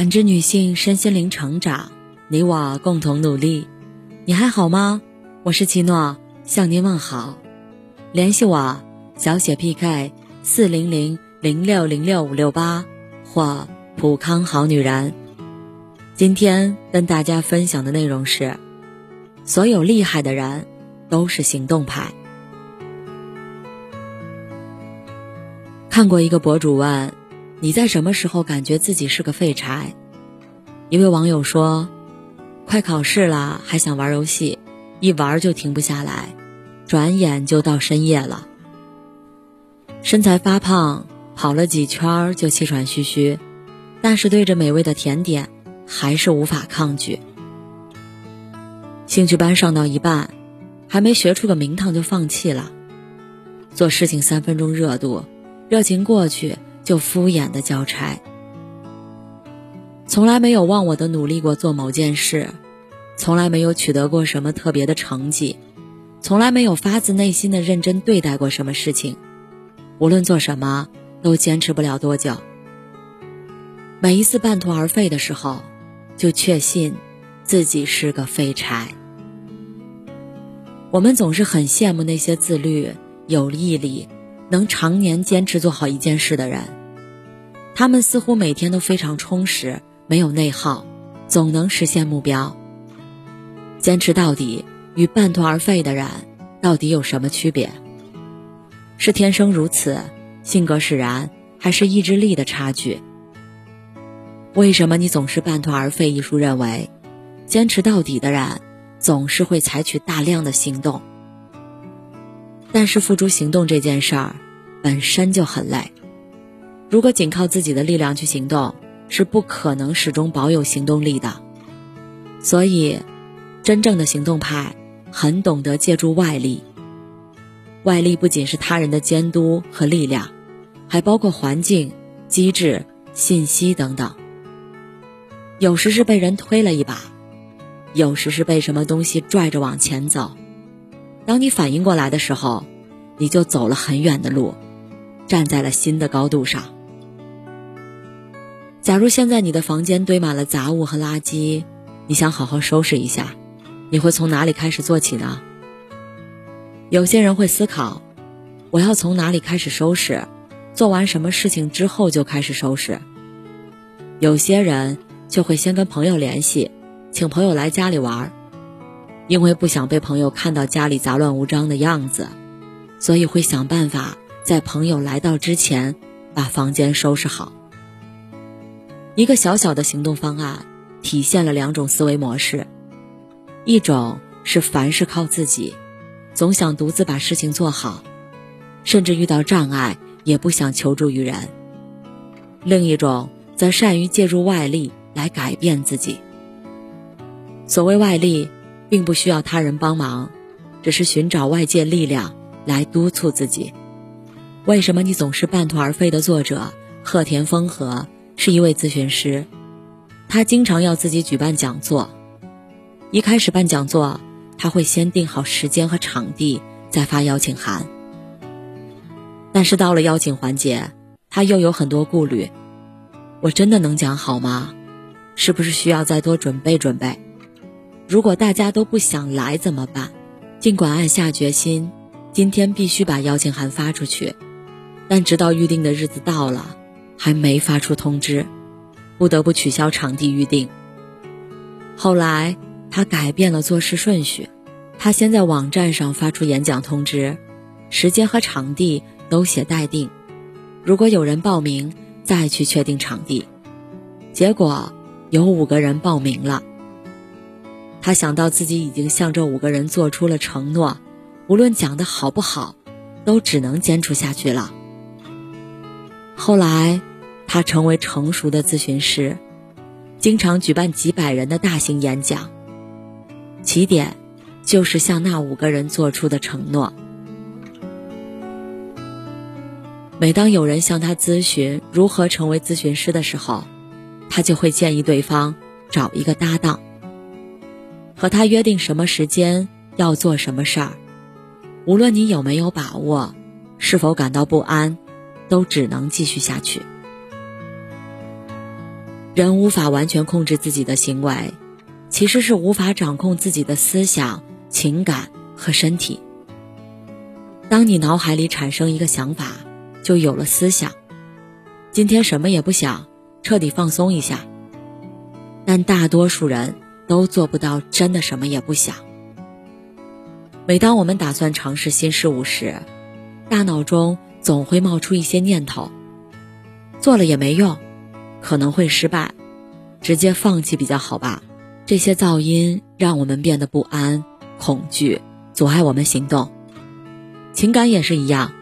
感知女性身心灵成长，你我共同努力。你还好吗？我是奇诺，向您问好。联系我，小写 PK 四零零零六零六五六八或普康好女人。今天跟大家分享的内容是：所有厉害的人都是行动派。看过一个博主问。你在什么时候感觉自己是个废柴？一位网友说：“快考试了，还想玩游戏，一玩就停不下来，转眼就到深夜了。身材发胖，跑了几圈就气喘吁吁，但是对着美味的甜点还是无法抗拒。兴趣班上到一半，还没学出个名堂就放弃了。做事情三分钟热度，热情过去。”就敷衍的交差，从来没有忘我的努力过做某件事，从来没有取得过什么特别的成绩，从来没有发自内心的认真对待过什么事情，无论做什么都坚持不了多久。每一次半途而废的时候，就确信自己是个废柴。我们总是很羡慕那些自律、有毅力。能常年坚持做好一件事的人，他们似乎每天都非常充实，没有内耗，总能实现目标。坚持到底与半途而废的人到底有什么区别？是天生如此，性格使然，还是意志力的差距？为什么你总是半途而废？一书认为，坚持到底的人总是会采取大量的行动。但是付诸行动这件事儿，本身就很累。如果仅靠自己的力量去行动，是不可能始终保有行动力的。所以，真正的行动派很懂得借助外力。外力不仅是他人的监督和力量，还包括环境、机制、信息等等。有时是被人推了一把，有时是被什么东西拽着往前走。当你反应过来的时候，你就走了很远的路，站在了新的高度上。假如现在你的房间堆满了杂物和垃圾，你想好好收拾一下，你会从哪里开始做起呢？有些人会思考，我要从哪里开始收拾？做完什么事情之后就开始收拾？有些人就会先跟朋友联系，请朋友来家里玩。因为不想被朋友看到家里杂乱无章的样子，所以会想办法在朋友来到之前把房间收拾好。一个小小的行动方案体现了两种思维模式：一种是凡事靠自己，总想独自把事情做好，甚至遇到障碍也不想求助于人；另一种则善于借助外力来改变自己。所谓外力。并不需要他人帮忙，只是寻找外界力量来督促自己。为什么你总是半途而废的作者鹤田丰和是一位咨询师，他经常要自己举办讲座。一开始办讲座，他会先定好时间和场地，再发邀请函。但是到了邀请环节，他又有很多顾虑：我真的能讲好吗？是不是需要再多准备准备？如果大家都不想来怎么办？尽管暗下决心，今天必须把邀请函发出去，但直到预定的日子到了，还没发出通知，不得不取消场地预定。后来他改变了做事顺序，他先在网站上发出演讲通知，时间和场地都写待定，如果有人报名，再去确定场地。结果有五个人报名了。他想到自己已经向这五个人做出了承诺，无论讲的好不好，都只能坚持下去了。后来，他成为成熟的咨询师，经常举办几百人的大型演讲。起点就是向那五个人做出的承诺。每当有人向他咨询如何成为咨询师的时候，他就会建议对方找一个搭档。和他约定什么时间要做什么事儿，无论你有没有把握，是否感到不安，都只能继续下去。人无法完全控制自己的行为，其实是无法掌控自己的思想、情感和身体。当你脑海里产生一个想法，就有了思想。今天什么也不想，彻底放松一下。但大多数人都做不到真的什么也不想。每当我们打算尝试新事物时，大脑中总会冒出一些念头：做了也没用，可能会失败，直接放弃比较好吧。这些噪音让我们变得不安、恐惧，阻碍我们行动。情感也是一样，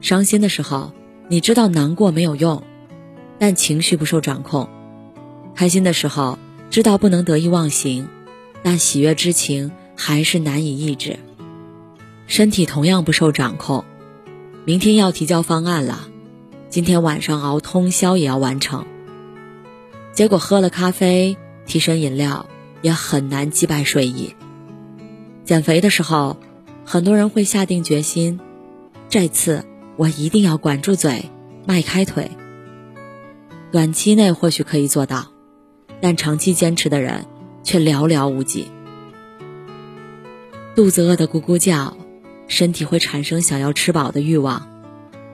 伤心的时候，你知道难过没有用，但情绪不受掌控；开心的时候，知道不能得意忘形，但喜悦之情还是难以抑制。身体同样不受掌控，明天要提交方案了，今天晚上熬通宵也要完成。结果喝了咖啡、提神饮料，也很难击败睡意。减肥的时候，很多人会下定决心，这次我一定要管住嘴，迈开腿。短期内或许可以做到，但长期坚持的人却寥寥无几。肚子饿得咕咕叫。身体会产生想要吃饱的欲望，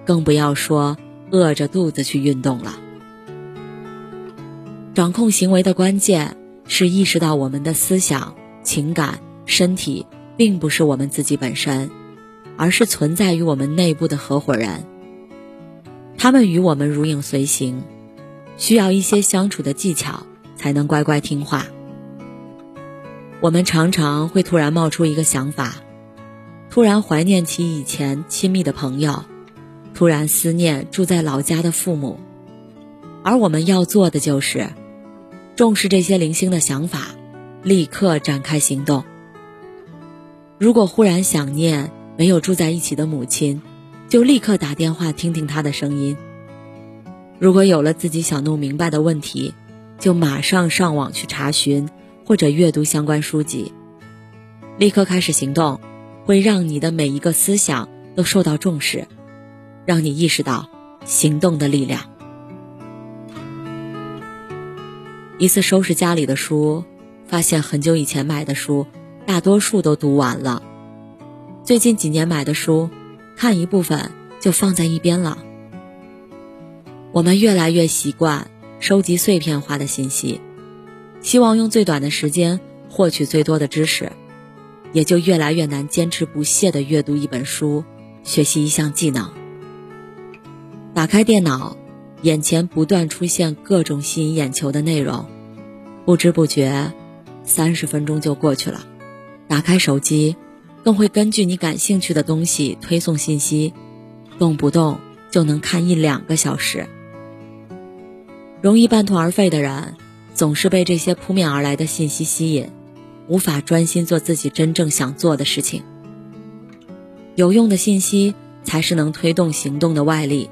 更不要说饿着肚子去运动了。掌控行为的关键是意识到我们的思想、情感、身体并不是我们自己本身，而是存在于我们内部的合伙人。他们与我们如影随形，需要一些相处的技巧才能乖乖听话。我们常常会突然冒出一个想法。突然怀念起以前亲密的朋友，突然思念住在老家的父母，而我们要做的就是重视这些零星的想法，立刻展开行动。如果忽然想念没有住在一起的母亲，就立刻打电话听听她的声音。如果有了自己想弄明白的问题，就马上上网去查询或者阅读相关书籍，立刻开始行动。会让你的每一个思想都受到重视，让你意识到行动的力量。一次收拾家里的书，发现很久以前买的书，大多数都读完了。最近几年买的书，看一部分就放在一边了。我们越来越习惯收集碎片化的信息，希望用最短的时间获取最多的知识。也就越来越难坚持不懈地阅读一本书，学习一项技能。打开电脑，眼前不断出现各种吸引眼球的内容，不知不觉，三十分钟就过去了。打开手机，更会根据你感兴趣的东西推送信息，动不动就能看一两个小时。容易半途而废的人，总是被这些扑面而来的信息吸引。无法专心做自己真正想做的事情。有用的信息才是能推动行动的外力。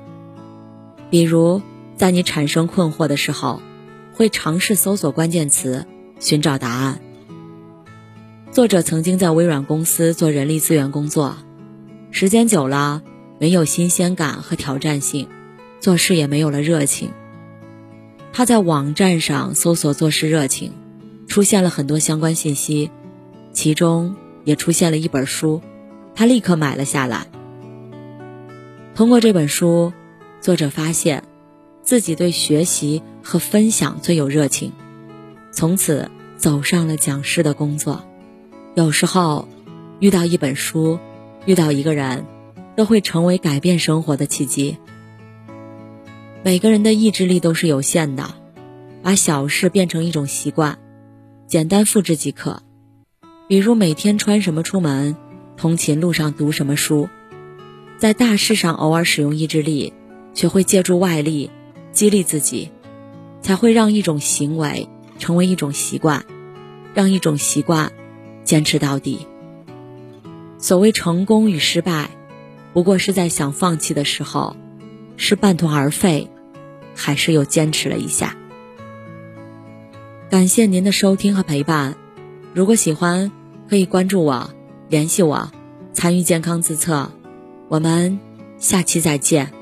比如，在你产生困惑的时候，会尝试搜索关键词，寻找答案。作者曾经在微软公司做人力资源工作，时间久了，没有新鲜感和挑战性，做事也没有了热情。他在网站上搜索做事热情。出现了很多相关信息，其中也出现了一本书，他立刻买了下来。通过这本书，作者发现自己对学习和分享最有热情，从此走上了讲师的工作。有时候，遇到一本书，遇到一个人，都会成为改变生活的契机。每个人的意志力都是有限的，把小事变成一种习惯。简单复制即可，比如每天穿什么出门，通勤路上读什么书，在大事上偶尔使用意志力，学会借助外力激励自己，才会让一种行为成为一种习惯，让一种习惯坚持到底。所谓成功与失败，不过是在想放弃的时候，是半途而废，还是又坚持了一下。感谢您的收听和陪伴，如果喜欢，可以关注我，联系我，参与健康自测，我们下期再见。